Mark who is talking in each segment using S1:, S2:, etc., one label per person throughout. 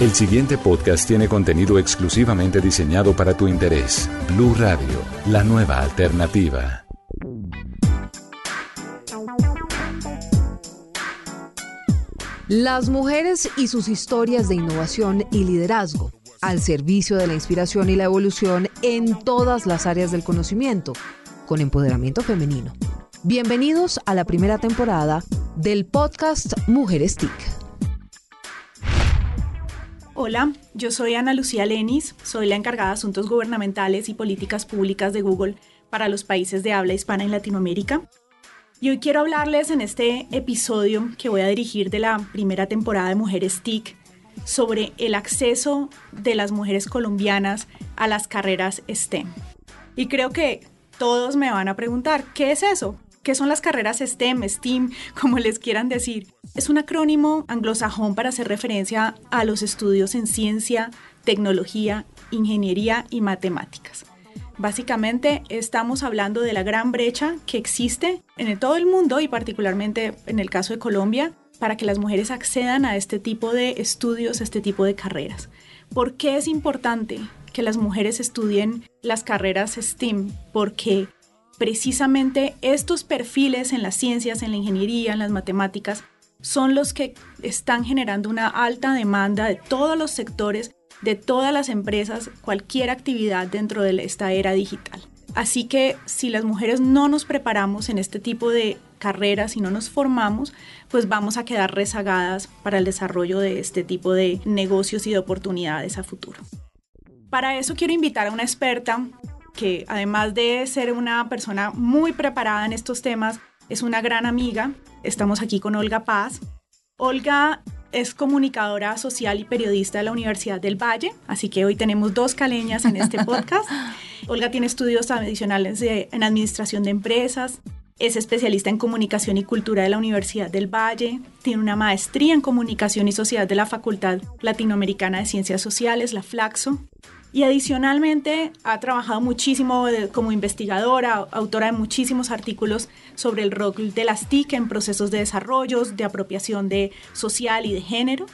S1: El siguiente podcast tiene contenido exclusivamente diseñado para tu interés. Blue Radio, la nueva alternativa.
S2: Las mujeres y sus historias de innovación y liderazgo al servicio de la inspiración y la evolución en todas las áreas del conocimiento, con empoderamiento femenino. Bienvenidos a la primera temporada del podcast Mujeres TIC.
S3: Hola, yo soy Ana Lucía Lenis, soy la encargada de Asuntos Gubernamentales y Políticas Públicas de Google para los países de habla hispana en Latinoamérica. Y hoy quiero hablarles en este episodio que voy a dirigir de la primera temporada de Mujeres TIC sobre el acceso de las mujeres colombianas a las carreras STEM. Y creo que todos me van a preguntar, ¿qué es eso? ¿Qué son las carreras STEM, STEAM, como les quieran decir? Es un acrónimo anglosajón para hacer referencia a los estudios en ciencia, tecnología, ingeniería y matemáticas. Básicamente estamos hablando de la gran brecha que existe en todo el mundo y particularmente en el caso de Colombia para que las mujeres accedan a este tipo de estudios, a este tipo de carreras. ¿Por qué es importante que las mujeres estudien las carreras STEAM? Porque precisamente estos perfiles en las ciencias, en la ingeniería, en las matemáticas, son los que están generando una alta demanda de todos los sectores de todas las empresas cualquier actividad dentro de esta era digital. Así que si las mujeres no nos preparamos en este tipo de carreras y no nos formamos, pues vamos a quedar rezagadas para el desarrollo de este tipo de negocios y de oportunidades a futuro. Para eso quiero invitar a una experta que además de ser una persona muy preparada en estos temas, es una gran amiga. Estamos aquí con Olga Paz. Olga es comunicadora social y periodista de la Universidad del Valle, así que hoy tenemos dos caleñas en este podcast. Olga tiene estudios adicionales en administración de empresas, es especialista en comunicación y cultura de la Universidad del Valle, tiene una maestría en comunicación y sociedad de la Facultad Latinoamericana de Ciencias Sociales, la Flaxo, y adicionalmente ha trabajado muchísimo como investigadora, autora de muchísimos artículos sobre el rol de las TIC en procesos de desarrollo, de apropiación de social y de género.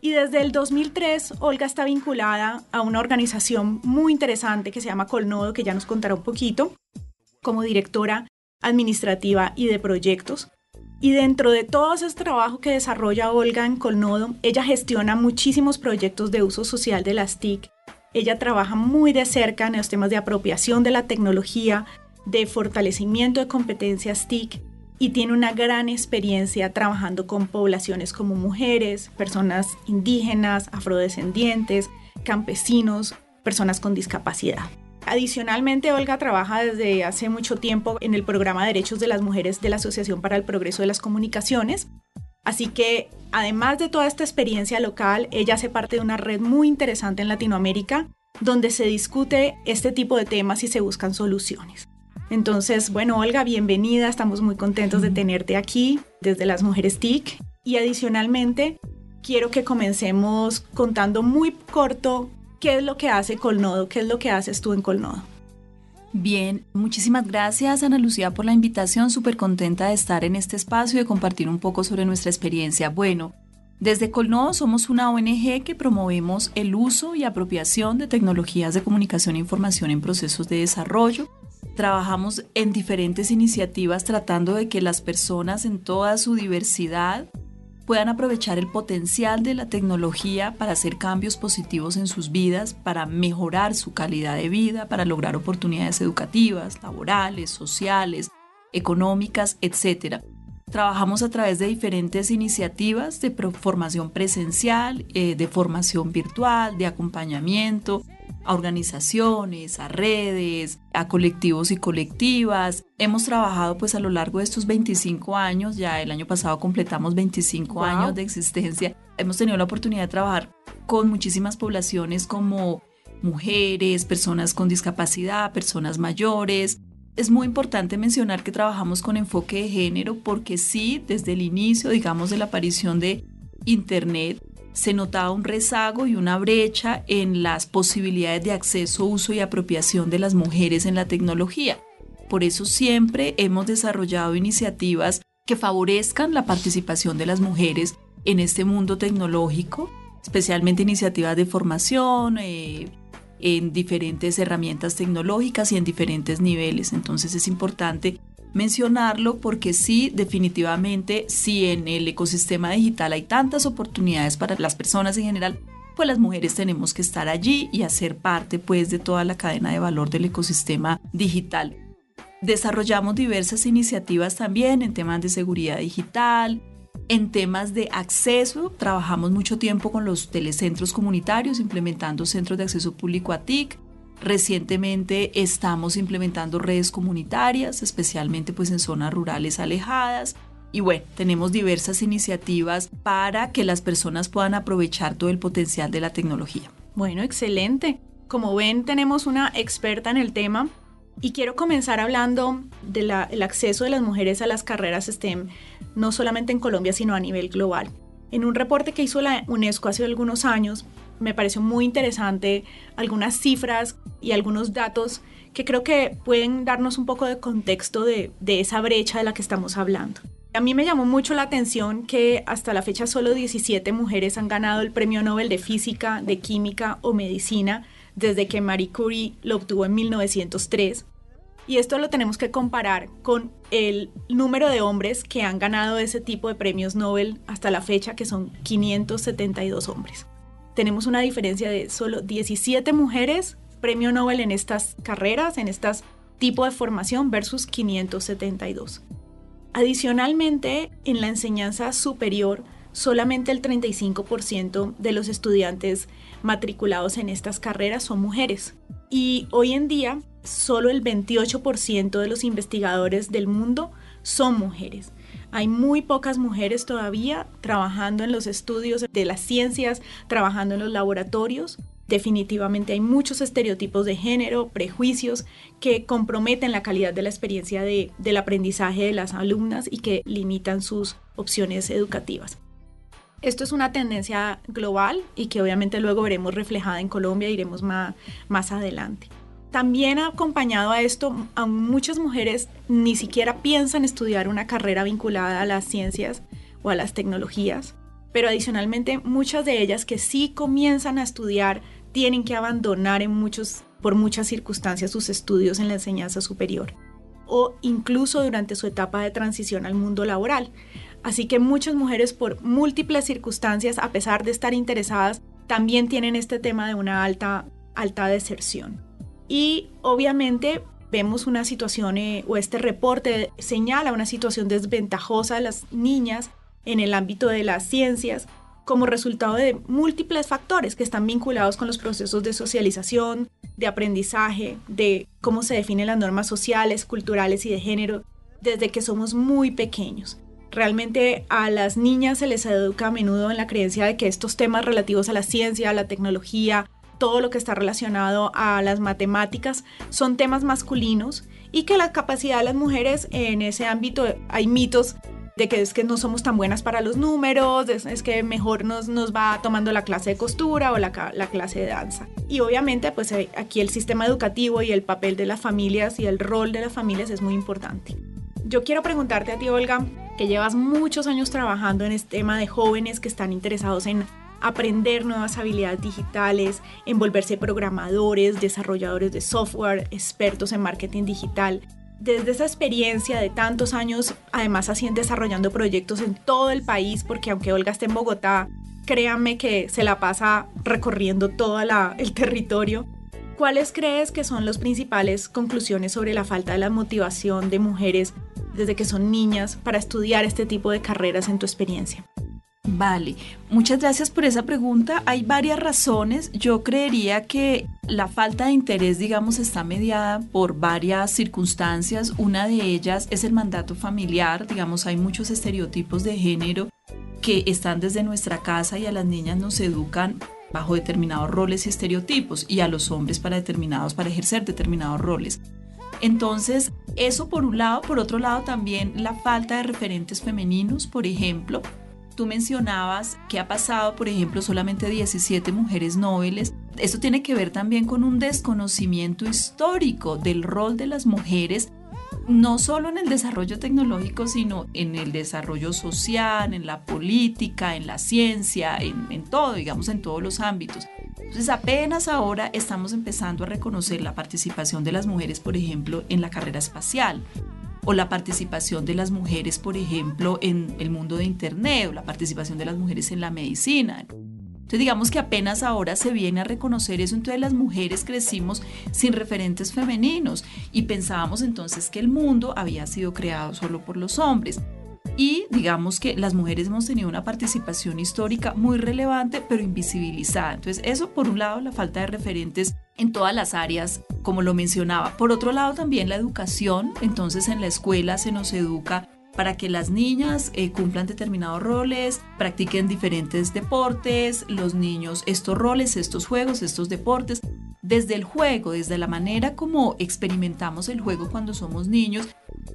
S3: Y desde el 2003, Olga está vinculada a una organización muy interesante que se llama Colnodo, que ya nos contará un poquito, como directora administrativa y de proyectos. Y dentro de todo ese trabajo que desarrolla Olga en Colnodo, ella gestiona muchísimos proyectos de uso social de las TIC ella trabaja muy de cerca en los temas de apropiación de la tecnología, de fortalecimiento de competencias TIC y tiene una gran experiencia trabajando con poblaciones como mujeres, personas indígenas, afrodescendientes, campesinos, personas con discapacidad. Adicionalmente, Olga trabaja desde hace mucho tiempo en el programa Derechos de las Mujeres de la Asociación para el Progreso de las Comunicaciones. Así que, además de toda esta experiencia local, ella hace parte de una red muy interesante en Latinoamérica donde se discute este tipo de temas y se buscan soluciones. Entonces, bueno, Olga, bienvenida, estamos muy contentos de tenerte aquí desde las Mujeres TIC y adicionalmente quiero que comencemos contando muy corto qué es lo que hace Colnodo, qué es lo que haces tú en Colnodo.
S4: Bien, muchísimas gracias Ana Lucía por la invitación, súper contenta de estar en este espacio y de compartir un poco sobre nuestra experiencia. Bueno, desde Colnodo somos una ONG que promovemos el uso y apropiación de tecnologías de comunicación e información en procesos de desarrollo. Trabajamos en diferentes iniciativas tratando de que las personas en toda su diversidad puedan aprovechar el potencial de la tecnología para hacer cambios positivos en sus vidas, para mejorar su calidad de vida, para lograr oportunidades educativas, laborales, sociales, económicas, etc. Trabajamos a través de diferentes iniciativas de formación presencial, eh, de formación virtual, de acompañamiento, a organizaciones, a redes, a colectivos y colectivas. Hemos trabajado pues a lo largo de estos 25 años, ya el año pasado completamos 25 años de existencia. Hemos tenido la oportunidad de trabajar con muchísimas poblaciones como mujeres, personas con discapacidad, personas mayores. Es muy importante mencionar que trabajamos con enfoque de género porque sí, desde el inicio, digamos, de la aparición de Internet, se notaba un rezago y una brecha en las posibilidades de acceso, uso y apropiación de las mujeres en la tecnología. Por eso siempre hemos desarrollado iniciativas que favorezcan la participación de las mujeres en este mundo tecnológico. especialmente iniciativas de formación, eh, en diferentes herramientas tecnológicas y en diferentes niveles. Entonces es importante mencionarlo porque sí, definitivamente, si en el ecosistema digital hay tantas oportunidades para las personas en general, pues las mujeres tenemos que estar allí y hacer parte pues de toda la cadena de valor del ecosistema digital. Desarrollamos diversas iniciativas también en temas de seguridad digital, en temas de acceso, trabajamos mucho tiempo con los telecentros comunitarios, implementando centros de acceso público a TIC. Recientemente estamos implementando redes comunitarias, especialmente pues en zonas rurales alejadas. Y bueno, tenemos diversas iniciativas para que las personas puedan aprovechar todo el potencial de la tecnología.
S3: Bueno, excelente. Como ven, tenemos una experta en el tema y quiero comenzar hablando del acceso de las mujeres a las carreras STEM, no solamente en Colombia, sino a nivel global. En un reporte que hizo la UNESCO hace algunos años, me pareció muy interesante algunas cifras y algunos datos que creo que pueden darnos un poco de contexto de, de esa brecha de la que estamos hablando. A mí me llamó mucho la atención que hasta la fecha solo 17 mujeres han ganado el Premio Nobel de Física, de Química o Medicina desde que Marie Curie lo obtuvo en 1903. Y esto lo tenemos que comparar con el número de hombres que han ganado ese tipo de premios Nobel hasta la fecha, que son 572 hombres. Tenemos una diferencia de solo 17 mujeres premio Nobel en estas carreras, en este tipo de formación versus 572. Adicionalmente, en la enseñanza superior, solamente el 35% de los estudiantes matriculados en estas carreras son mujeres. Y hoy en día, solo el 28% de los investigadores del mundo son mujeres. Hay muy pocas mujeres todavía trabajando en los estudios de las ciencias, trabajando en los laboratorios. Definitivamente hay muchos estereotipos de género, prejuicios que comprometen la calidad de la experiencia del aprendizaje de las alumnas y que limitan sus opciones educativas. Esto es una tendencia global y que obviamente luego veremos reflejada en Colombia, iremos más, más adelante. También acompañado a esto, a muchas mujeres ni siquiera piensan estudiar una carrera vinculada a las ciencias o a las tecnologías, pero adicionalmente muchas de ellas que sí comienzan a estudiar tienen que abandonar en muchos, por muchas circunstancias sus estudios en la enseñanza superior o incluso durante su etapa de transición al mundo laboral. Así que muchas mujeres por múltiples circunstancias, a pesar de estar interesadas, también tienen este tema de una alta, alta deserción. Y obviamente vemos una situación, eh, o este reporte señala una situación desventajosa de las niñas en el ámbito de las ciencias como resultado de múltiples factores que están vinculados con los procesos de socialización, de aprendizaje, de cómo se definen las normas sociales, culturales y de género desde que somos muy pequeños. Realmente a las niñas se les educa a menudo en la creencia de que estos temas relativos a la ciencia, a la tecnología, todo lo que está relacionado a las matemáticas son temas masculinos y que la capacidad de las mujeres en ese ámbito hay mitos de que es que no somos tan buenas para los números, es, que mejor nos, nos va tomando la clase de costura o la, la clase de danza. Y obviamente pues eh, aquí el sistema educativo y el papel de las familias y el rol de las familias es muy importante. Yo quiero preguntarte a ti, Olga, que llevas muchos años trabajando en este tema de jóvenes que están interesados en aprender nuevas habilidades digitales, en volverse programadores, desarrolladores de software, expertos en marketing digital. Desde esa experiencia de tantos años, además así desarrollando proyectos en todo el país, porque aunque Olga esté en Bogotá, créanme que se la pasa recorriendo todo el territorio. ¿Cuáles crees que son las principales conclusiones sobre la falta de la motivación de mujeres desde que son niñas para estudiar este tipo de carreras en tu experiencia?
S4: Vale, muchas gracias por esa pregunta. Hay varias razones. Yo creería que la falta de interés, digamos, está mediada por varias circunstancias. Una de ellas es el mandato familiar. Digamos, hay muchos estereotipos de género que están desde nuestra casa y a las niñas nos educan bajo determinados roles y estereotipos y a los hombres para determinados para ejercer determinados roles. Entonces, eso por un lado, por otro lado también la falta de referentes femeninos, por ejemplo, tú mencionabas que ha pasado, por ejemplo, solamente 17 mujeres nobles. Esto tiene que ver también con un desconocimiento histórico del rol de las mujeres no solo en el desarrollo tecnológico, sino en el desarrollo social, en la política, en la ciencia, en, en todo, digamos, en todos los ámbitos. Entonces apenas ahora estamos empezando a reconocer la participación de las mujeres, por ejemplo, en la carrera espacial o la participación de las mujeres, por ejemplo, en el mundo de Internet o la participación de las mujeres en la medicina. Entonces digamos que apenas ahora se viene a reconocer eso, entonces las mujeres crecimos sin referentes femeninos y pensábamos entonces que el mundo había sido creado solo por los hombres. Y digamos que las mujeres hemos tenido una participación histórica muy relevante, pero invisibilizada. Entonces eso por un lado, la falta de referentes en todas las áreas, como lo mencionaba. Por otro lado, también la educación. Entonces en la escuela se nos educa para que las niñas eh, cumplan determinados roles, practiquen diferentes deportes, los niños estos roles, estos juegos, estos deportes. Desde el juego, desde la manera como experimentamos el juego cuando somos niños,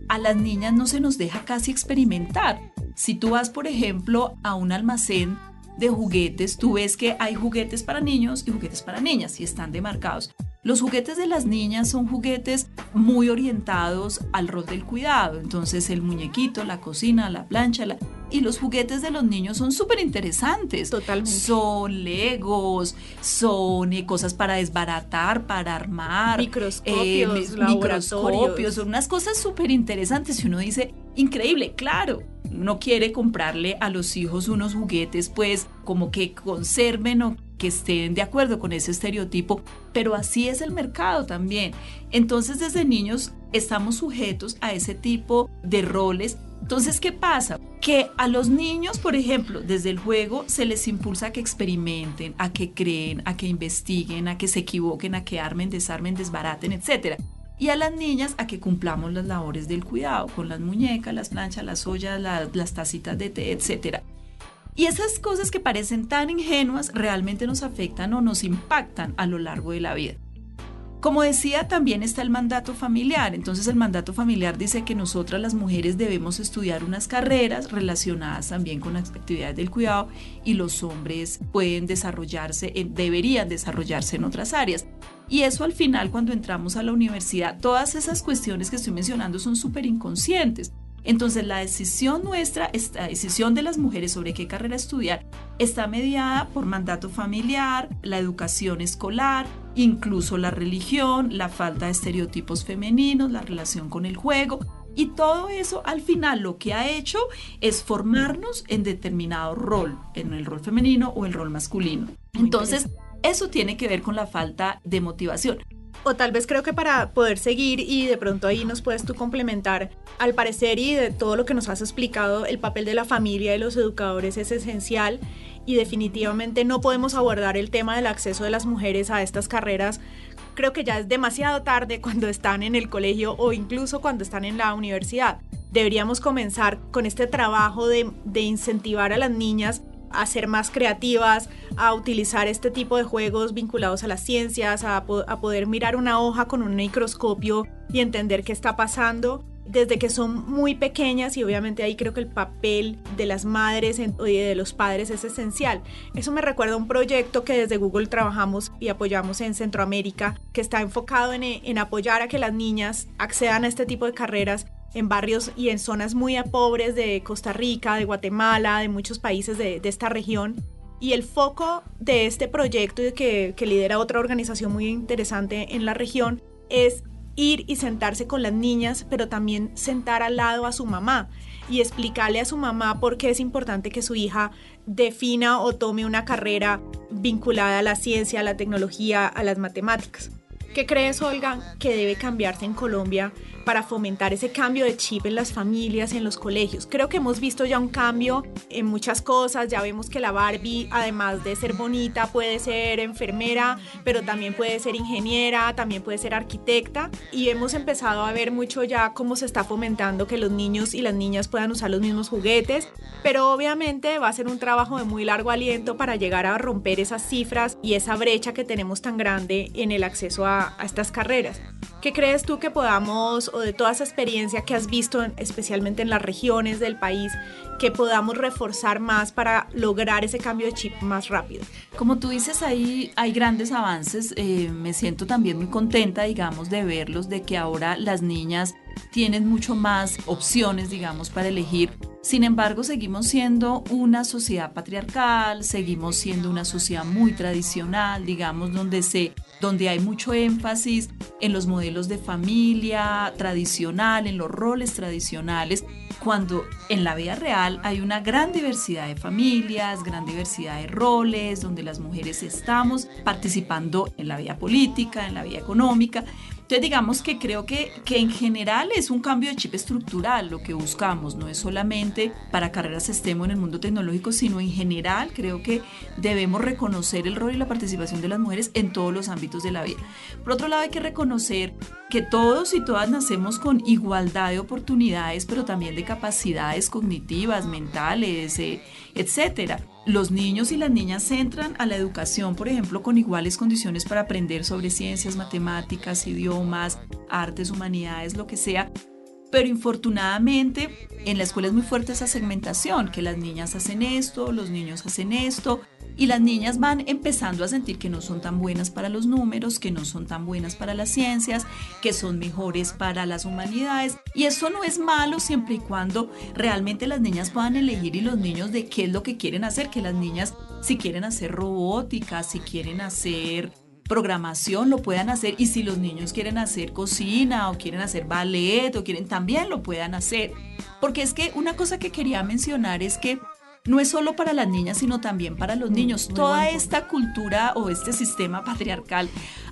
S4: a las niñas no se nos deja casi experimentar. Si tú vas, por ejemplo, a un almacén de juguetes, tú ves que hay juguetes para niños y juguetes para niñas y están demarcados. Los juguetes de las niñas son juguetes muy orientados al rol del cuidado, entonces el muñequito, la cocina, la plancha, y los juguetes de los niños son súper interesantes.
S3: Totalmente.
S4: Son legos, son eh, cosas para desbaratar, para armar.
S3: Microscopios,
S4: eh, microscopios, son unas cosas súper interesantes y uno dice, increíble, claro, no quiere comprarle a los hijos unos juguetes pues como que conserven o que estén de acuerdo con ese estereotipo, pero así es el mercado también. Entonces desde niños estamos sujetos a ese tipo de roles. Entonces, ¿qué pasa? Que a los niños, por ejemplo, desde el juego se les impulsa a que experimenten, a que creen, a que investiguen, a que se equivoquen, a que armen, desarmen, desbaraten, etc. Y a las niñas a que cumplamos las labores del cuidado, con las muñecas, las planchas, las ollas, las tacitas de té, etcétera. Y esas cosas que parecen tan ingenuas realmente nos afectan o nos impactan a lo largo de la vida. Como decía, también está el mandato familiar. Entonces el mandato familiar dice que nosotras las mujeres debemos estudiar unas carreras relacionadas también con las actividades del cuidado y los hombres pueden desarrollarse, deberían desarrollarse en otras áreas. Y eso al final cuando entramos a la universidad, todas esas cuestiones que estoy mencionando son súper inconscientes. Entonces la decisión nuestra, esta decisión de las mujeres sobre qué carrera estudiar, está mediada por mandato familiar, la educación escolar, incluso la religión, la falta de estereotipos femeninos, la relación con el juego. Y todo eso al final lo que ha hecho es formarnos en determinado rol, en el rol femenino o el rol masculino. Entonces, eso tiene que ver con la falta de motivación.
S3: O tal vez creo que para poder seguir y de pronto ahí nos puedes tú complementar, al parecer y de todo lo que nos has explicado, el papel de la familia y los educadores es esencial y definitivamente no podemos abordar el tema del acceso de las mujeres a estas carreras. Creo que ya es demasiado tarde cuando están en el colegio o incluso cuando están en la universidad. Deberíamos comenzar con este trabajo de, de incentivar a las niñas a ser más creativas, a utilizar este tipo de juegos vinculados a las ciencias, a, poder mirar una hoja con un microscopio y entender qué está pasando desde que son muy pequeñas y obviamente ahí creo que el papel de las madres y de los padres es esencial. Eso me recuerda a un proyecto que desde Google trabajamos y apoyamos en Centroamérica, que está enfocado en, en apoyar a que las niñas accedan a este tipo de carreras en barrios y en zonas muy pobres de Costa Rica, de Guatemala, de muchos países de, esta región. Y el foco de este proyecto que, que lidera otra organización muy interesante en la región es ir y sentarse con las niñas, pero también sentar al lado a su mamá y explicarle a su mamá por qué es importante que su hija defina o tome una carrera vinculada a la ciencia, a la tecnología, a las matemáticas. ¿Qué crees, Olga, que debe cambiarse en Colombia para fomentar ese cambio de chip en las familias en los colegios? Creo que hemos visto ya un cambio en muchas cosas. Ya vemos que la Barbie, además de ser bonita, puede ser enfermera, pero también puede ser ingeniera, también puede ser arquitecta. Y hemos empezado a ver mucho ya cómo se está fomentando que los niños y las niñas puedan usar los mismos juguetes. Pero obviamente va a ser un trabajo de muy largo aliento para llegar a romper esas cifras y esa brecha que tenemos tan grande en el acceso a a, estas carreras. ¿Qué crees tú que podamos, o de toda esa experiencia que has visto, especialmente en las regiones del país, que podamos reforzar más para lograr ese cambio de chip más rápido?
S4: Como tú dices, ahí hay grandes avances. Eh, me siento también muy contenta, digamos, de verlos, de que ahora las niñas tienen mucho más opciones, digamos, para elegir. Sin embargo, seguimos siendo una sociedad patriarcal, seguimos siendo una sociedad muy tradicional, digamos, donde se donde hay mucho énfasis en los modelos de familia tradicional, en los roles tradicionales, cuando en la vida real hay una gran diversidad de familias, gran diversidad de roles, donde las mujeres estamos participando en la vida política, en la vida económica. Entonces digamos que creo que, que en general es un cambio de chip estructural lo que buscamos, no es solamente para carreras STEM en el mundo tecnológico, sino en general creo que debemos reconocer el rol y la participación de las mujeres en todos los ámbitos de la vida. Por otro lado hay que reconocer que todos y todas nacemos con igualdad de oportunidades, pero también de capacidades cognitivas, mentales, eh, etcétera los niños y las niñas entran a la educación, por ejemplo, con iguales condiciones para aprender sobre ciencias, matemáticas, idiomas, artes, humanidades, lo que sea. Pero infortunadamente en la escuela es muy fuerte esa segmentación, que las niñas hacen esto, los niños hacen esto, y las niñas van empezando a sentir que no son tan buenas para los números, que no son tan buenas para las ciencias, que son mejores para las humanidades. Y eso no es malo siempre y cuando realmente las niñas puedan elegir y los niños de qué es lo que quieren hacer, que las niñas si quieren hacer robótica, si quieren hacer programación lo puedan hacer y si los niños quieren hacer cocina o quieren hacer ballet o quieren también lo puedan hacer. Porque es que una cosa que quería mencionar es que no es solo para las niñas, sino también para los mm, niños. Toda esta cultura o este sistema patriarcal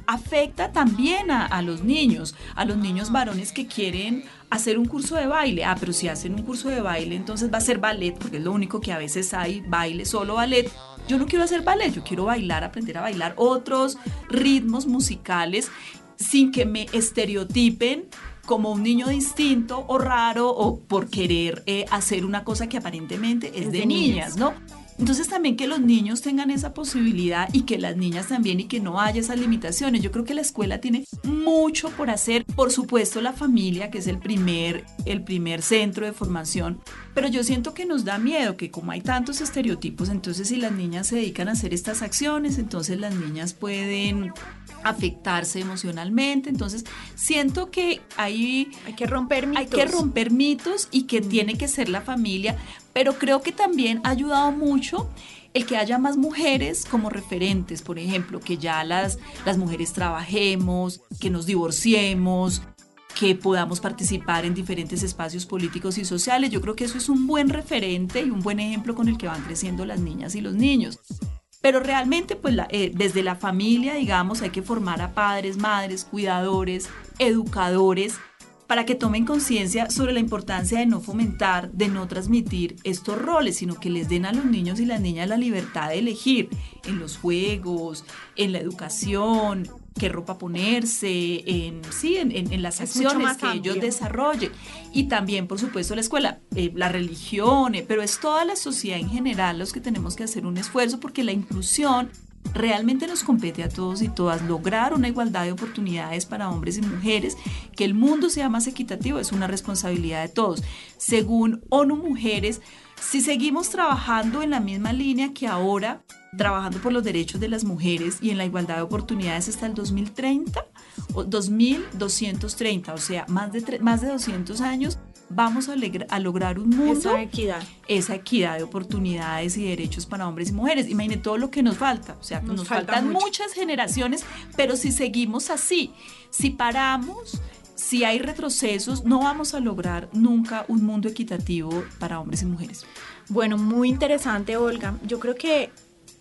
S4: afecta también a, los niños, a los niños varones que quieren hacer un curso de baile. Ah, pero si hacen un curso de baile, entonces va a ser ballet, porque es lo único que a veces hay, baile, solo ballet. Yo no quiero hacer ballet, yo quiero bailar, aprender a bailar otros ritmos musicales sin que me estereotipen como un niño distinto o raro o por querer eh, hacer una cosa que aparentemente es, de, niñas, ¿no? Entonces también que los niños tengan esa posibilidad y que las niñas también y que no haya esas limitaciones. Yo creo que la escuela tiene mucho por hacer. Por supuesto la familia, que es el primer, el primer centro de formación. Pero yo siento que nos da miedo que como hay tantos estereotipos, entonces si las niñas se dedican a hacer estas acciones, entonces las niñas pueden afectarse emocionalmente. Entonces, siento que hay,
S3: hay que romper mitos.
S4: Hay que romper mitos y que tiene que ser la familia, pero creo que también ha ayudado mucho el que haya más mujeres como referentes, por ejemplo, que ya las, las mujeres trabajemos, que nos divorciemos, que podamos participar en diferentes espacios políticos y sociales. Yo creo que eso es un buen referente y un buen ejemplo con el que van creciendo las niñas y los niños. Pero realmente, pues eh, desde la familia, digamos, hay que formar a padres, madres, cuidadores, educadores, para que tomen conciencia sobre la importancia de no fomentar, de no transmitir estos roles, sino que les den a los niños y las niñas la libertad de elegir en los juegos, en la educación, qué ropa ponerse, en, sí, en, las acciones que ellos desarrollen. Y también, por supuesto, la escuela, eh, la religión, eh, pero es toda la sociedad en general los que tenemos que hacer un esfuerzo porque la inclusión realmente nos compete a todos y todas lograr una igualdad de oportunidades para hombres y mujeres, que el mundo sea más equitativo, es una responsabilidad de todos. Según ONU Mujeres, si seguimos trabajando en la misma línea que ahora, trabajando por los derechos de las mujeres y en la igualdad de oportunidades hasta el 2030 o 2230, o sea, más de, más de 200 años, vamos a, a, lograr un mundo.
S3: Esa equidad.
S4: Esa equidad de oportunidades y derechos para hombres y mujeres. Imagine todo lo que nos falta. O sea, nos, faltan muchas generaciones, pero si seguimos así, si paramos, si hay retrocesos, no vamos a lograr nunca un mundo equitativo para hombres y mujeres.
S3: Bueno, muy interesante, Olga. Yo creo que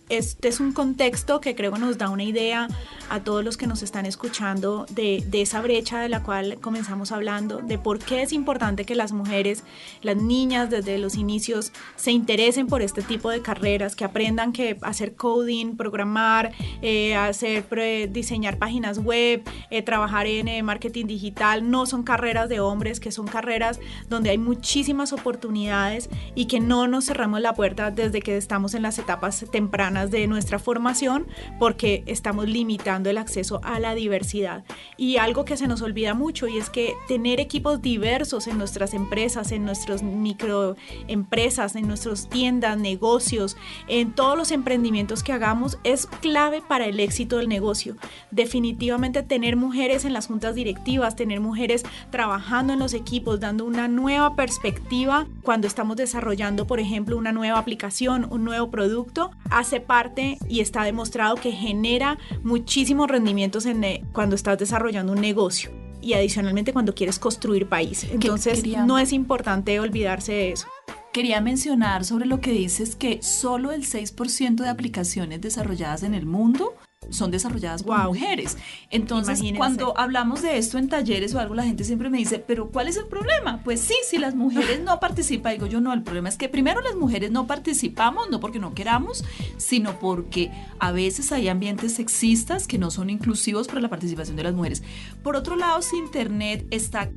S3: este es un contexto que creo nos da una idea a todos los que nos están escuchando de, esa brecha de la cual comenzamos hablando, de por qué es importante que las mujeres, las niñas desde los inicios se interesen por este tipo de carreras, que aprendan que hacer coding, programar, eh, hacer diseñar páginas web, eh, trabajar en eh, marketing digital, no son carreras de hombres, que son carreras donde hay muchísimas oportunidades y que no nos cerramos la puerta desde que estamos en las etapas tempranas de nuestra formación porque estamos limitando el acceso a la diversidad. Y algo que se nos olvida mucho y es que tener equipos diversos en nuestras empresas, en nuestras microempresas, en nuestras tiendas, negocios, en todos los emprendimientos que hagamos es clave para el éxito del negocio. Definitivamente tener mujeres en las juntas directivas, tener mujeres trabajando en los equipos, dando una nueva perspectiva cuando estamos desarrollando, por ejemplo, una nueva aplicación, un nuevo producto, hace parte y está demostrado que genera muchísimos rendimientos en, eh, cuando estás desarrollando un negocio y adicionalmente cuando quieres construir país. Entonces, no es importante olvidarse de eso.
S4: Quería mencionar sobre lo que dices que solo el 6% de aplicaciones desarrolladas en el mundo son desarrolladas por mujeres. Entonces, cuando hablamos de esto en talleres o algo, la gente siempre me dice, pero ¿cuál es el problema? Pues sí, si las mujeres no participan, digo yo no, el problema es que primero las mujeres no participamos, no porque no queramos, sino porque a veces hay ambientes sexistas que no son inclusivos para la participación de las mujeres. Por otro lado, si Internet está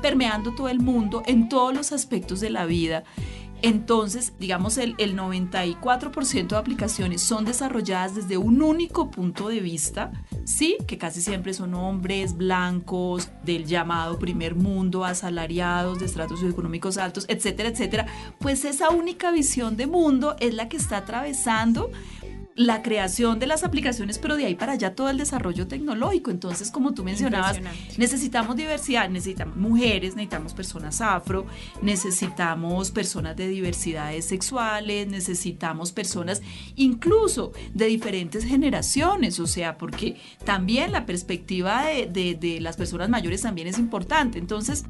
S4: permeando todo el mundo en todos los aspectos de la vida, entonces, digamos, el, 94% de aplicaciones son desarrolladas desde un único punto de vista, sí, que casi siempre son hombres blancos, del llamado primer mundo, asalariados, de estratos económicos altos, etcétera, etcétera. Pues esa única visión de mundo es la que está atravesando la creación de las aplicaciones, pero de ahí para allá todo el desarrollo tecnológico. Entonces, como tú mencionabas, necesitamos diversidad, necesitamos mujeres, necesitamos personas afro, necesitamos personas de diversidades sexuales, necesitamos personas incluso de diferentes generaciones, o sea, porque también la perspectiva de, de, de las personas mayores también es importante. Entonces,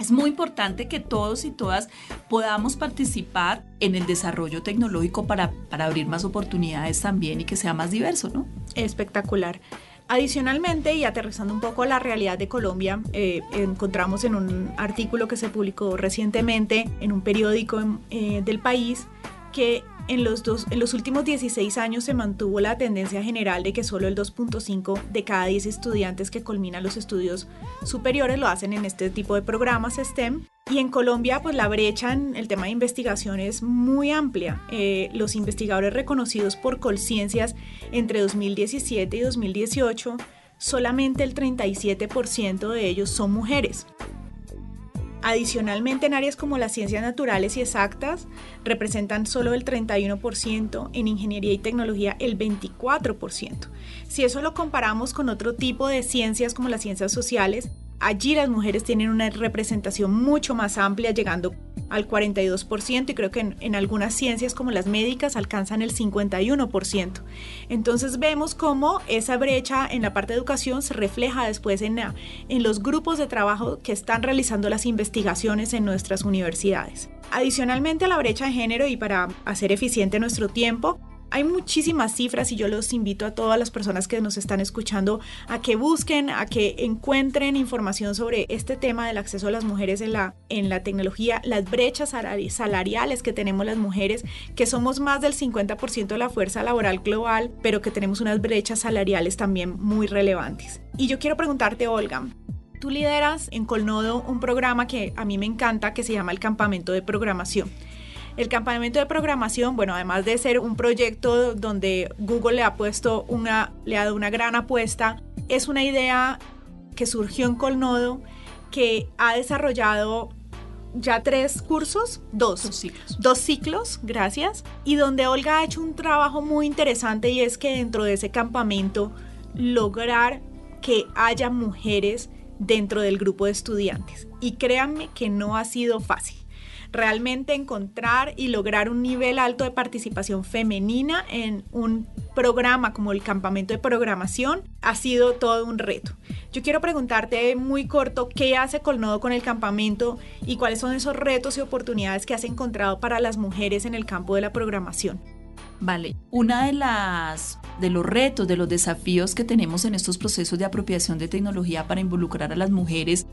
S4: es muy importante que todos y todas podamos participar en el desarrollo tecnológico para, abrir más oportunidades también y que sea más diverso, ¿no?
S3: Espectacular. Adicionalmente, y aterrizando un poco a la realidad de Colombia, eh, encontramos en un artículo que se publicó recientemente en un periódico eh, del país que en los, dos, en los últimos 16 años se mantuvo la tendencia general de que solo el 2.5 de cada 10 estudiantes que culminan los estudios superiores lo hacen en este tipo de programas STEM. Y en Colombia, pues la brecha en el tema de investigación es muy amplia. Eh, los investigadores reconocidos por Colciencias entre 2017 y 2018, solamente el 37% de ellos son mujeres. Adicionalmente, en áreas como las ciencias naturales y exactas representan solo el 31%, en ingeniería y tecnología el 24%. Si eso lo comparamos con otro tipo de ciencias como las ciencias sociales, allí las mujeres tienen una representación mucho más amplia, llegando al 42% y creo que en, algunas ciencias como las médicas alcanzan el 51%. Entonces vemos cómo esa brecha en la parte de educación se refleja después en, en los grupos de trabajo que están realizando las investigaciones en nuestras universidades. Adicionalmente a la brecha de género y para hacer eficiente nuestro tiempo, hay muchísimas cifras y yo los invito a todas las personas que nos están escuchando a que busquen, a que encuentren información sobre este tema del acceso a las mujeres en la, en la tecnología, las brechas salariales que tenemos las mujeres, que somos más del 50% de la fuerza laboral global, pero que tenemos unas brechas salariales también muy relevantes. Y yo quiero preguntarte, Olga, tú lideras en Colnodo un programa que a mí me encanta que se llama el Campamento de Programación. El campamento de programación, bueno, además de ser un proyecto donde Google le ha puesto una, le ha dado una gran apuesta, es una idea que surgió en Colnodo, que ha desarrollado ya tres cursos, dos,
S4: dos ciclos.
S3: Dos ciclos, gracias. Y donde Olga ha hecho un trabajo muy interesante y es que dentro de ese campamento lograr que haya mujeres dentro del grupo de estudiantes. Y créanme que no ha sido fácil realmente encontrar y lograr un nivel alto de participación femenina en un programa como el campamento de programación ha sido todo un reto. Yo quiero preguntarte muy corto qué hace Colnodo con el campamento y cuáles son esos retos y oportunidades que has encontrado para las mujeres en el campo de la programación.
S4: Vale, una de las de los retos, de los desafíos que tenemos en estos procesos de apropiación de tecnología para involucrar a las mujeres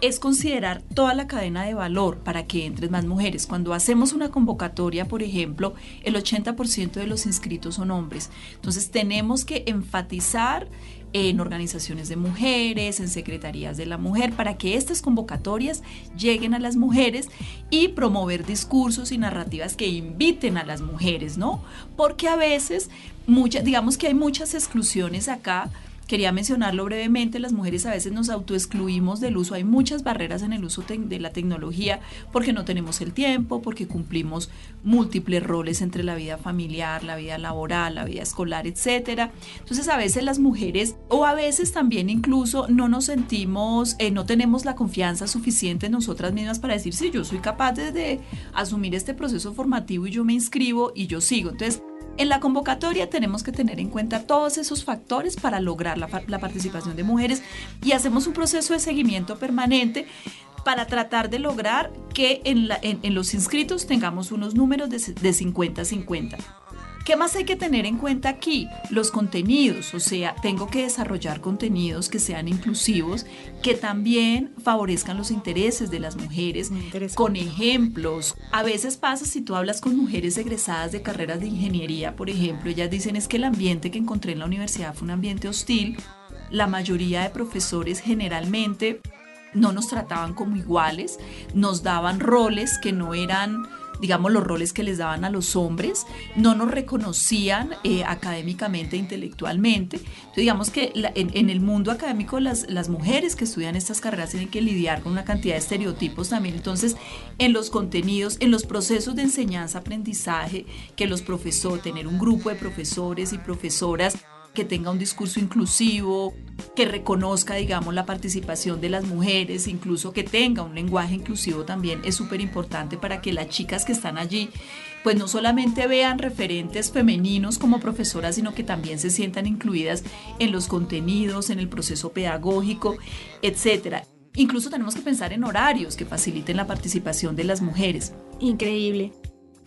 S4: es considerar toda la cadena de valor para que entren más mujeres. Cuando hacemos una convocatoria, por ejemplo, el 80% de los inscritos son hombres. Entonces tenemos que enfatizar en organizaciones de mujeres, en secretarías de la mujer, para que estas convocatorias lleguen a las mujeres y promover discursos y narrativas que inviten a las mujeres, ¿no? Porque a veces, muchas, digamos que hay muchas exclusiones acá Quería mencionarlo brevemente, las mujeres a veces nos autoexcluimos del uso, hay muchas barreras en el uso de la tecnología porque no tenemos el tiempo, porque cumplimos múltiples roles entre la vida familiar, la vida laboral, la vida escolar, etcétera. Entonces a veces las mujeres o a veces también incluso no nos sentimos, eh, no tenemos la confianza suficiente en nosotras mismas para decir, sí, yo soy capaz de asumir este proceso formativo y yo me inscribo y yo sigo. Entonces, en la convocatoria tenemos que tener en cuenta todos esos factores para lograr la, participación de mujeres y hacemos un proceso de seguimiento permanente para tratar de lograr que en, los inscritos tengamos unos números de 50-50. ¿Qué más hay que tener en cuenta aquí? Los contenidos, o sea, tengo que desarrollar contenidos que sean inclusivos, que también favorezcan los intereses de las mujeres, con ejemplos. A veces pasa si tú hablas con mujeres egresadas de carreras de ingeniería, por ejemplo, ellas dicen es que el ambiente que encontré en la universidad fue un ambiente hostil. La mayoría de profesores generalmente no nos trataban como iguales, nos daban roles que no eran digamos, los roles que les daban a los hombres, no nos reconocían eh, académicamente, intelectualmente. Entonces, digamos que en, el mundo académico las, las mujeres que estudian estas carreras tienen que lidiar con una cantidad de estereotipos también. Entonces, en los contenidos, en los procesos de enseñanza-aprendizaje, que los profesores, tener un grupo de profesores y profesoras que tenga un discurso inclusivo, que reconozca, digamos, la participación de las mujeres, incluso que tenga un lenguaje inclusivo también es súper importante para que las chicas que están allí, pues no solamente vean referentes femeninos como profesoras, sino que también se sientan incluidas en los contenidos, en el proceso pedagógico, etcétera. Incluso tenemos que pensar en horarios que faciliten la participación de las mujeres.
S3: Increíble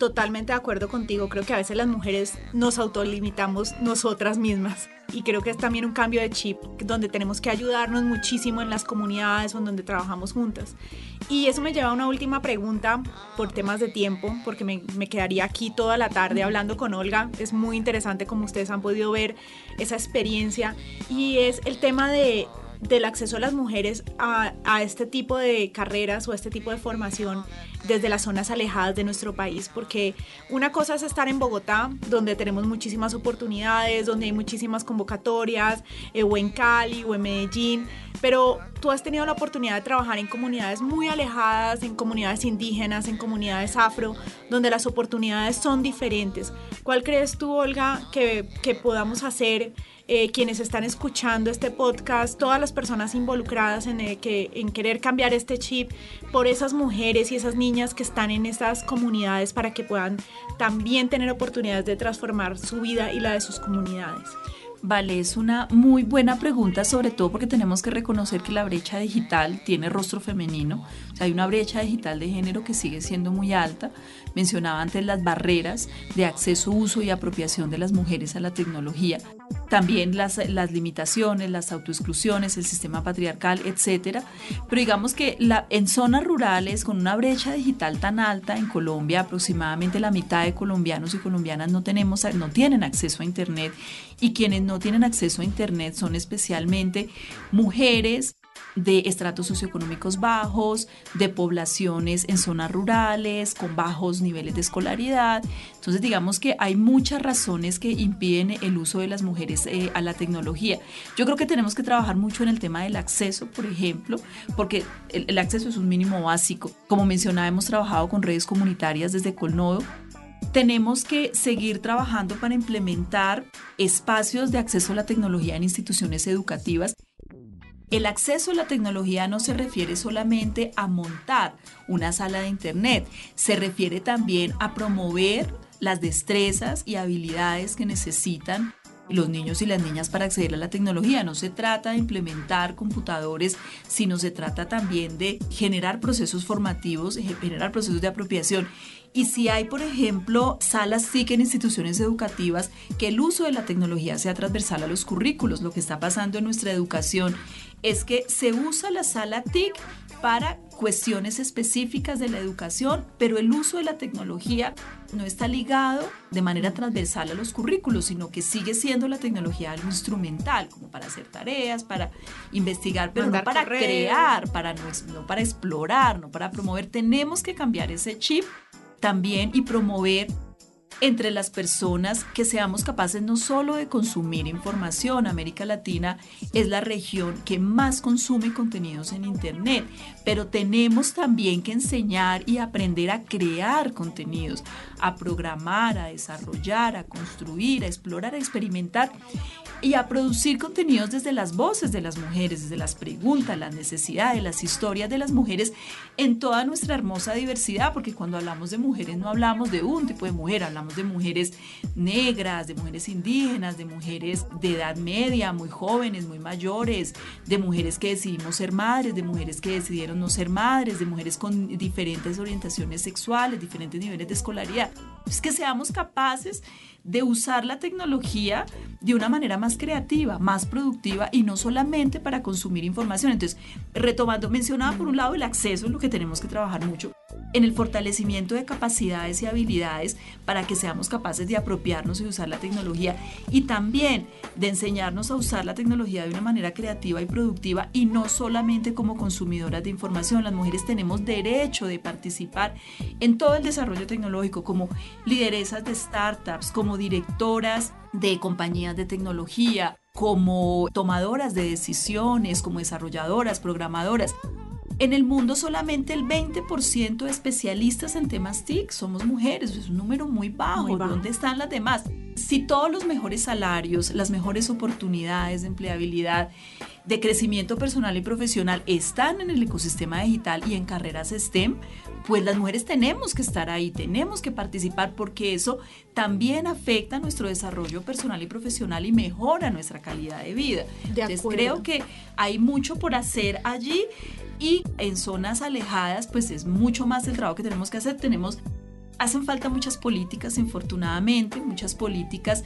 S3: totalmente de acuerdo contigo. Creo que a veces las mujeres nos autolimitamos nosotras mismas. Y creo que es también un cambio de chip donde tenemos que ayudarnos muchísimo en las comunidades o donde trabajamos juntas. Y eso me lleva a una última pregunta por temas de tiempo, porque me, me quedaría aquí toda la tarde hablando con Olga. Es muy interesante como ustedes han podido ver esa experiencia. Y es el tema de del acceso a las mujeres a, a, este tipo de carreras o a este tipo de formación desde las zonas alejadas de nuestro país, porque una cosa es estar en Bogotá, donde tenemos muchísimas oportunidades, donde hay muchísimas convocatorias, eh, o en Cali o en Medellín, pero tú has tenido la oportunidad de trabajar en comunidades muy alejadas, en comunidades indígenas, en comunidades afro, donde las oportunidades son diferentes. ¿Cuál crees tú, Olga, que, que podamos hacer? Eh, quienes están escuchando este podcast, todas las personas involucradas en, que, en querer cambiar este chip por esas mujeres y esas niñas que están en estas comunidades para que puedan también tener oportunidades de transformar su vida y la de sus comunidades.
S4: Vale, es una muy buena pregunta, sobre todo porque tenemos que reconocer que la brecha digital tiene rostro femenino. O sea, hay una brecha digital de género que sigue siendo muy alta. Mencionaba antes las barreras de acceso, uso y apropiación de las mujeres a la tecnología. También las, las limitaciones, las autoexclusiones, el sistema patriarcal, etcétera. Pero digamos que la, en zonas rurales, con una brecha digital tan alta en Colombia, aproximadamente la mitad de colombianos y colombianas no, tenemos, no tienen acceso a Internet y quienes no tienen acceso a Internet son especialmente mujeres de estratos socioeconómicos bajos, de poblaciones en zonas rurales, con bajos niveles de escolaridad. Entonces digamos que hay muchas razones que impiden el uso de las mujeres eh, a la tecnología. Yo creo que tenemos que trabajar mucho en el tema del acceso, por ejemplo, porque el, el acceso es un mínimo básico. Como mencionaba, hemos trabajado con redes comunitarias desde Colnodo tenemos que seguir trabajando para implementar espacios de acceso a la tecnología en instituciones educativas. El acceso a la tecnología no se refiere solamente a montar una sala de Internet, se refiere también a promover las destrezas y habilidades que necesitan los niños y las niñas para acceder a la tecnología. No se trata de implementar computadores, sino se trata también de generar procesos formativos, generar procesos de apropiación y si hay, por ejemplo, salas TIC en instituciones educativas, que el uso de la tecnología sea transversal a los currículos. Lo que está pasando en nuestra educación es que se usa la sala TIC para cuestiones específicas de la educación, pero el uso de la tecnología no está ligado de manera transversal a los currículos, sino que sigue siendo la tecnología algo instrumental, como para hacer tareas, para investigar, pero no para crear, para no, no para explorar, no para promover. Tenemos que cambiar ese chip también y promover entre las personas que seamos capaces no solo de consumir información. América Latina es la región que más consume contenidos en Internet, pero tenemos también que enseñar y aprender a crear contenidos, a programar, a desarrollar, a construir, a explorar, a experimentar y a producir contenidos desde las voces de las mujeres, desde las preguntas, las necesidades, las historias de las mujeres en toda nuestra hermosa diversidad, porque cuando hablamos de mujeres no hablamos de un tipo de mujer, hablamos de mujeres negras, de mujeres indígenas, de mujeres de edad media, muy jóvenes, muy mayores, de mujeres que decidimos ser madres, de mujeres que decidieron no ser madres, de mujeres con diferentes orientaciones sexuales, diferentes niveles de escolaridad. Es que seamos capaces de usar la tecnología de una manera más creativa, más productiva y no solamente para consumir información. Entonces, retomando, mencionaba por un lado el acceso, lo que tenemos que trabajar mucho, en el fortalecimiento de capacidades y habilidades para que seamos capaces de apropiarnos y usar la tecnología y también de enseñarnos a usar la tecnología de una manera creativa y productiva y no solamente como consumidoras de información. Las mujeres tenemos derecho de participar en todo el desarrollo tecnológico como lideresas de startups, como directoras de compañías de tecnología, como tomadoras de decisiones, como desarrolladoras, programadoras. En el mundo solamente el 20% de especialistas en temas TIC somos mujeres, es un número muy bajo. muy bajo. ¿Dónde están las demás? Si todos los mejores salarios, las mejores oportunidades de empleabilidad, de crecimiento personal y profesional están en el ecosistema digital y en carreras STEM, pues las mujeres tenemos que estar ahí, tenemos que participar porque eso también afecta nuestro desarrollo personal y profesional y mejora nuestra calidad de vida. Entonces creo que hay mucho por hacer allí y en zonas alejadas pues es mucho más el trabajo que tenemos que hacer. Tenemos hacen falta muchas políticas, infortunadamente, muchas políticas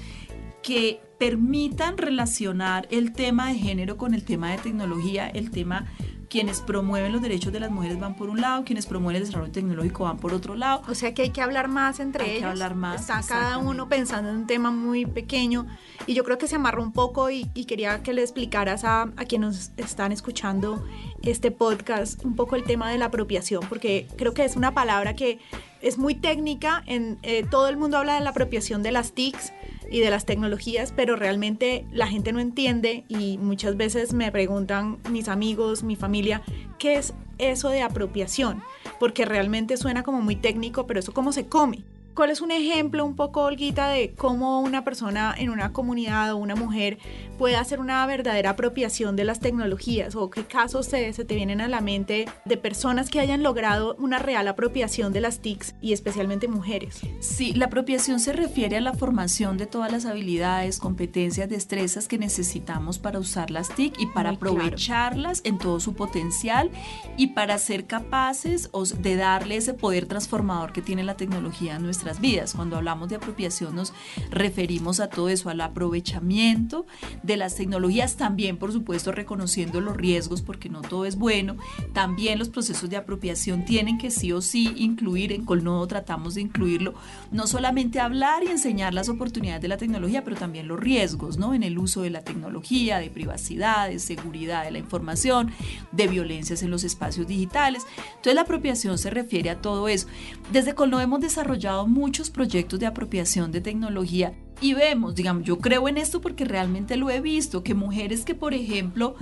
S4: que permitan relacionar el tema de género con el tema de tecnología, el tema quienes promueven los derechos de las mujeres van por un lado, quienes promueven el desarrollo tecnológico van por otro lado.
S3: O sea que hay que hablar más entre ellos.
S4: Hay que hablar más.
S3: Está cada uno pensando en un tema muy pequeño y yo creo que se amarró un poco y, quería que le explicaras a, a quienes están escuchando este podcast un poco el tema de la apropiación, porque creo que es una palabra que es muy técnica, en, eh, todo el mundo habla de la apropiación de las TICs y de las tecnologías, pero realmente la gente no entiende y muchas veces me preguntan mis amigos, mi familia, ¿qué es eso de apropiación? Porque realmente suena como muy técnico, pero eso cómo se come. ¿Cuál es un ejemplo un poco, Olguita, de cómo una persona en una comunidad o una mujer puede hacer una verdadera apropiación de las tecnologías? ¿O qué casos se, se te vienen a la mente de personas que hayan logrado una real apropiación de las TICs y especialmente mujeres?
S4: Sí, la apropiación se refiere a la formación de todas las habilidades, competencias, destrezas que necesitamos para usar las TIC y para aprovecharlas en todo su potencial y para ser capaces de darle ese poder transformador que tiene la tecnología a nuestra vidas. Cuando hablamos de apropiación nos referimos a todo eso, al aprovechamiento de las tecnologías, también por supuesto reconociendo los riesgos porque no todo es bueno. También los procesos de apropiación tienen que sí o sí incluir, en Colnodo tratamos de incluirlo, no solamente hablar y enseñar las oportunidades de la tecnología, pero también los riesgos ¿no? en el uso de la tecnología, de privacidad, de seguridad de la información, de violencias en los espacios digitales. Entonces la apropiación se refiere a todo eso. Desde Colnodo hemos desarrollado muchos proyectos de apropiación de tecnología y vemos, digamos, yo creo en esto porque realmente lo he visto, que mujeres que, por ejemplo,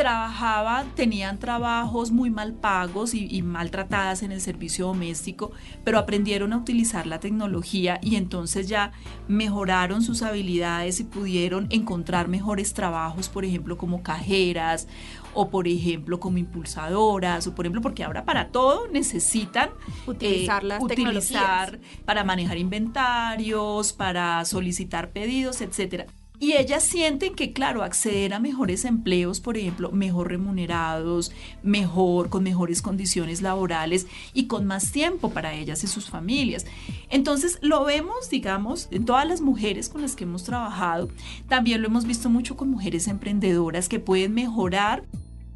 S4: trabajaban, tenían trabajos muy mal pagos y, y, maltratadas en el servicio doméstico, pero aprendieron a utilizar la tecnología y entonces ya mejoraron sus habilidades y pudieron encontrar mejores trabajos, por ejemplo, como cajeras o por ejemplo como impulsadoras o por ejemplo porque ahora para todo necesitan
S3: utilizar las
S4: utilizar para manejar inventarios, para solicitar pedidos, etcétera. Y ellas sienten que, claro, acceder a mejores empleos, por ejemplo, mejor remunerados, mejor, con mejores condiciones laborales y con más tiempo para ellas y sus familias. Entonces, lo vemos, digamos, en todas las mujeres con las que hemos trabajado. También lo hemos visto mucho con mujeres emprendedoras que pueden mejorar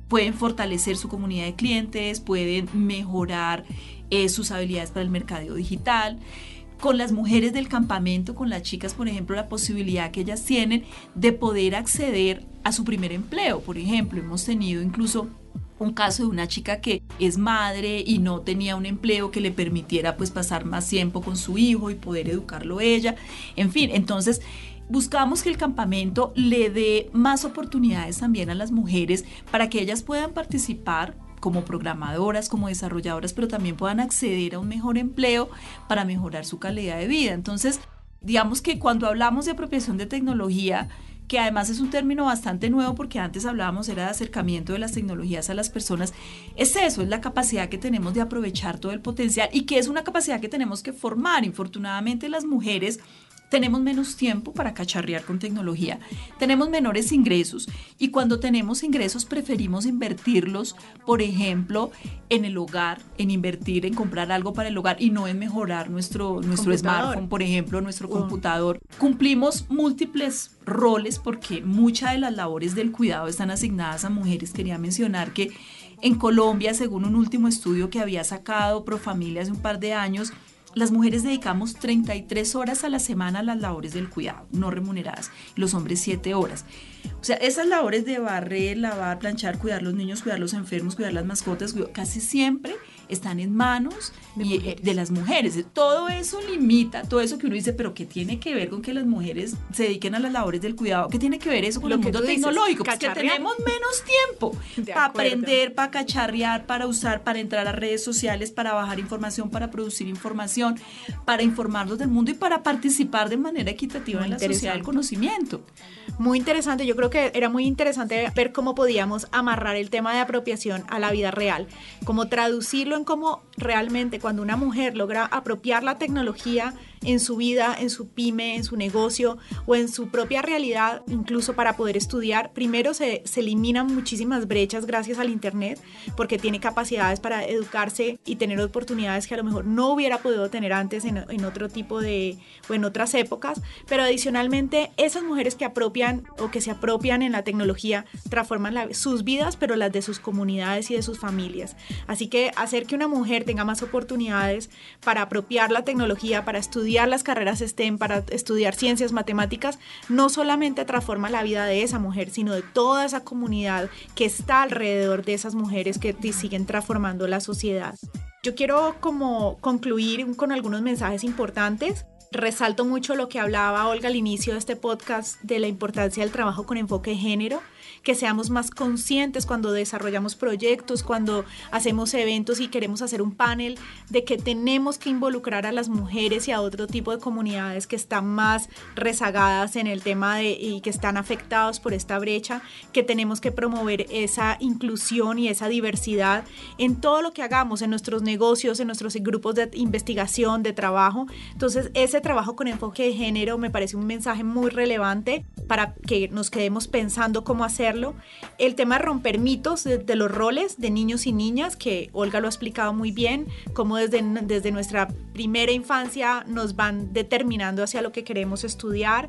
S4: pueden fortalecer su comunidad de clientes, pueden mejorar eh, sus habilidades para el mercadeo digital con las mujeres del campamento, con las chicas, por ejemplo, la posibilidad que ellas tienen de poder acceder a su primer empleo. Por ejemplo, hemos tenido incluso un caso de una chica que es madre y no tenía un empleo que le permitiera pues pasar más tiempo con su hijo y poder educarlo ella. En fin, entonces buscamos que el campamento le dé más oportunidades también a las mujeres para que ellas puedan participar como programadoras, como desarrolladoras, pero también puedan acceder a un mejor empleo para mejorar su calidad de vida. Entonces, digamos que cuando hablamos de apropiación de tecnología, que además es un término bastante nuevo porque antes hablábamos era de acercamiento de las tecnologías a las personas, es eso, es la capacidad que tenemos de aprovechar todo el potencial y que es una capacidad que tenemos que formar. Infortunadamente las mujeres tenemos menos tiempo para cacharrear con tecnología, tenemos menores ingresos y cuando tenemos ingresos preferimos invertirlos, por ejemplo, en el hogar, en invertir en comprar algo para el hogar y no en mejorar nuestro, nuestro smartphone, por ejemplo, nuestro computador. Cumplimos múltiples roles porque muchas de las labores del cuidado están asignadas a mujeres. Quería mencionar que en Colombia, según un último estudio que había sacado Profamilia hace un par de años, las mujeres dedicamos 33 horas a la semana a las labores del cuidado, no remuneradas, los hombres 7 horas. O sea, esas labores de barrer, lavar, planchar, cuidar los niños, cuidar los enfermos, cuidar las mascotas, casi siempre están en manos de, de, las mujeres. Todo eso limita, todo eso que uno dice, pero ¿qué tiene que ver con que las mujeres se dediquen a las labores del cuidado? ¿Qué tiene que ver eso con el mundo tecnológico? Pues que tenemos menos tiempo para aprender, para cacharrear, para usar, para entrar a redes sociales, para bajar información, para producir información, para informarnos del mundo y para participar de manera equitativa en la sociedad del conocimiento.
S3: Muy interesante, yo creo que era muy interesante ver cómo podíamos amarrar el tema de apropiación a la vida real, cómo traducirlo en cómo realmente cuando una mujer logra apropiar la tecnología en su vida, en su pyme, en su negocio o en su propia realidad, incluso para poder estudiar, primero se, se eliminan muchísimas brechas gracias al Internet, porque tiene capacidades para educarse y tener oportunidades que a lo mejor no hubiera podido tener antes en, en otro tipo de, o en otras épocas, pero adicionalmente esas mujeres que apropian o que se apropian en la tecnología transforman sus vidas, pero las de sus comunidades y de sus familias. Así que hacer que una mujer tenga más oportunidades para apropiar la tecnología, para estudiar, las carreras STEM, para estudiar ciencias, matemáticas, no solamente transforma la vida de esa mujer, sino de toda esa comunidad que está alrededor de esas mujeres que siguen transformando la sociedad. Yo quiero como concluir con algunos mensajes importantes resalto mucho lo que hablaba Olga al inicio de este podcast de la importancia del trabajo con enfoque de género que seamos más conscientes cuando desarrollamos proyectos, cuando hacemos eventos y queremos hacer un panel, de que tenemos que involucrar a las mujeres y a otro tipo de comunidades que están más rezagadas en el tema de, y que están afectados por esta brecha, que tenemos que promover esa inclusión y esa diversidad en todo lo que hagamos, en nuestros negocios, en nuestros grupos de investigación, de trabajo. Entonces, ese trabajo con enfoque de género me parece un mensaje muy relevante para que nos quedemos pensando cómo El tema de romper mitos de, los roles de niños y niñas, que Olga lo ha explicado muy bien, cómo desde, desde nuestra primera infancia nos van determinando hacia lo que queremos estudiar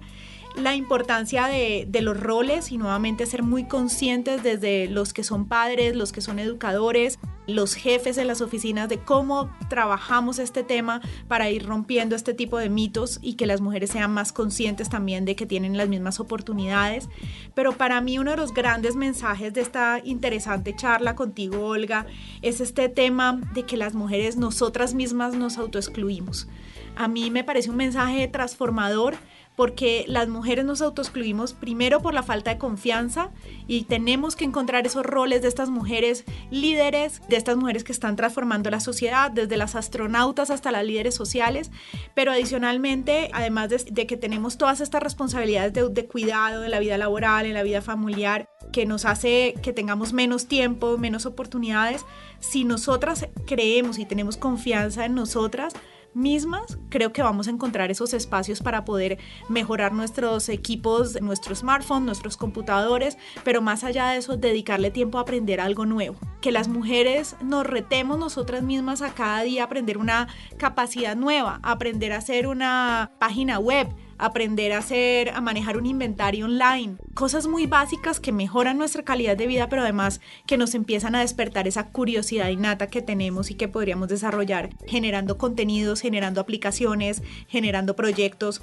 S3: la importancia de, los roles y nuevamente ser muy conscientes desde los que son padres, los que son educadores, los jefes en las oficinas de cómo trabajamos este tema para ir rompiendo este tipo de mitos y que las mujeres sean más conscientes también de que tienen las mismas oportunidades. Pero para mí uno de los grandes mensajes de esta interesante charla contigo, Olga, es este tema de que las mujeres nosotras mismas nos autoexcluimos. A mí me parece un mensaje transformador porque las mujeres nos autoexcluimos primero por la falta de confianza y tenemos que encontrar esos roles de estas mujeres líderes, de estas mujeres que están transformando la sociedad, desde las astronautas hasta las líderes sociales, pero adicionalmente, además de, que tenemos todas estas responsabilidades de, de cuidado en la vida laboral, en la vida familiar, que nos hace que tengamos menos tiempo, menos oportunidades, si nosotras creemos y tenemos confianza en nosotras, mismas, creo que vamos a encontrar esos espacios para poder mejorar nuestros equipos, nuestro smartphone, nuestros computadores, pero más allá de eso, dedicarle tiempo a aprender algo nuevo. Que las mujeres nos retemos nosotras mismas a cada día aprender una capacidad nueva, aprender a hacer una página web, aprender a hacer, a manejar un inventario online, cosas muy básicas que mejoran nuestra calidad de vida, pero además que nos empiezan a despertar esa curiosidad innata que tenemos y que podríamos desarrollar generando contenidos, generando aplicaciones, generando proyectos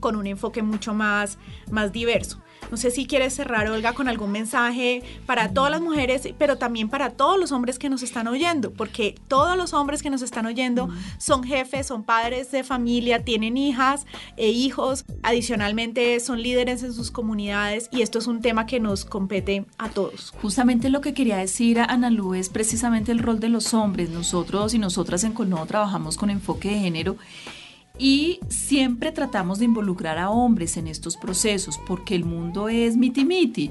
S3: con un enfoque mucho más, más diverso. No sé si quieres cerrar, Olga, con algún mensaje para todas las mujeres, pero también para todos los hombres que nos están oyendo, porque todos los hombres que nos están oyendo son jefes, son padres de familia, tienen hijas e hijos, adicionalmente son líderes en sus comunidades y esto es un tema que nos compete a todos.
S4: Justamente lo que quería decir a Ana Lu es precisamente el rol de los hombres. Nosotros y nosotras en Colno trabajamos con enfoque de género y siempre tratamos de involucrar a hombres en estos procesos porque el mundo es miti-miti.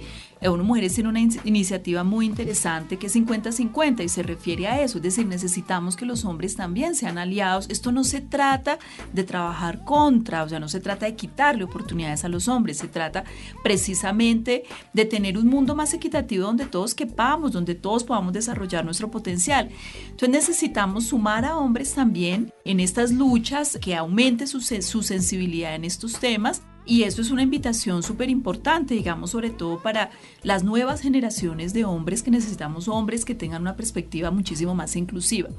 S4: Una Mujeres tiene una iniciativa muy interesante que es 50-50 y se refiere a eso, es decir, necesitamos que los hombres también sean aliados. Esto no se trata de trabajar contra, o sea, no se trata de quitarle oportunidades a los hombres, se trata precisamente de tener un mundo más equitativo donde todos quepamos, donde todos podamos desarrollar nuestro potencial. Entonces necesitamos sumar a hombres también en estas luchas que aumente su, su sensibilidad en estos temas y eso es una invitación súper importante, digamos, sobre todo para las nuevas generaciones de hombres que necesitamos hombres que tengan una perspectiva muchísimo más inclusiva.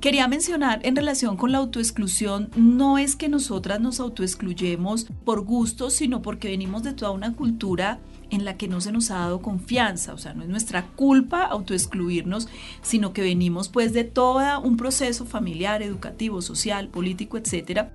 S4: Quería mencionar en relación con la autoexclusión, no es que nosotras nos autoexcluyemos por gusto, sino porque venimos de toda una cultura en la que no se nos ha dado confianza, o sea, no es nuestra culpa autoexcluirnos, sino que venimos pues de todo un proceso familiar, educativo, social, político, etcétera,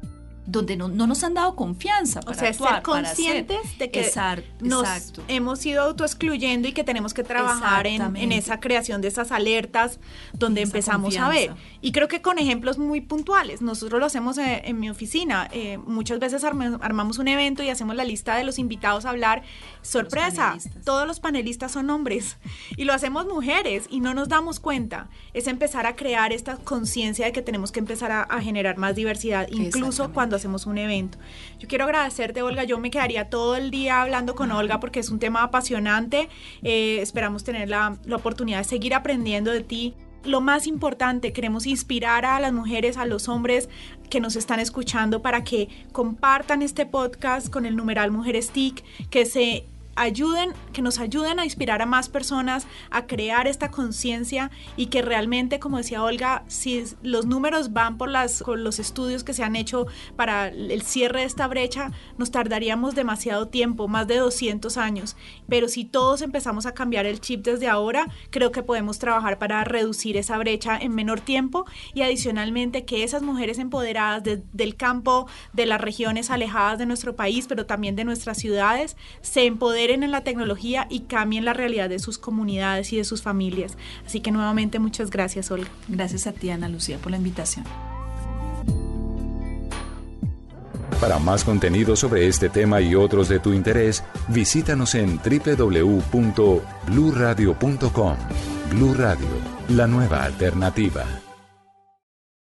S4: donde no, nos han dado confianza para
S3: o sea,
S4: actuar,
S3: ser conscientes de que nos hemos ido autoexcluyendo y que tenemos que trabajar en, esa creación de esas alertas donde empezamos a ver. Y creo que con ejemplos muy puntuales, nosotros lo hacemos eh, en, mi oficina, eh, muchas veces armamos un evento y hacemos la lista de los invitados a hablar, sorpresa, todos los panelistas son hombres y lo hacemos mujeres y no nos damos cuenta, es empezar a crear esta conciencia de que tenemos que empezar a, a generar más diversidad, incluso cuando hacemos un evento. Yo quiero agradecerte, Olga. Yo me quedaría todo el día hablando con Olga porque es un tema apasionante. Eh, esperamos tener la, la oportunidad de seguir aprendiendo de ti lo más importante, queremos inspirar a las mujeres, a los hombres que nos están escuchando para que compartan este podcast con el numeral Mujeres TIC, que se ayuden, que nos ayuden a inspirar a más personas a crear esta conciencia y que realmente, como decía Olga, si los números van por, las, los estudios que se han hecho para el cierre de esta brecha, nos tardaríamos demasiado tiempo, más de 200 años. Pero si todos empezamos a cambiar el chip desde ahora, creo que podemos trabajar para reducir esa brecha en menor tiempo y adicionalmente que esas mujeres empoderadas del campo, de las regiones alejadas de nuestro país, pero también de nuestras ciudades, se empoderen en la tecnología y cambien la realidad de sus comunidades y de sus familias. Así que nuevamente muchas gracias, Olga.
S4: Gracias a ti, Ana Lucía, por la invitación.
S1: Para más contenido sobre este tema y otros de tu interés, visítanos en www.bluradio.com. Blu Radio, la nueva alternativa.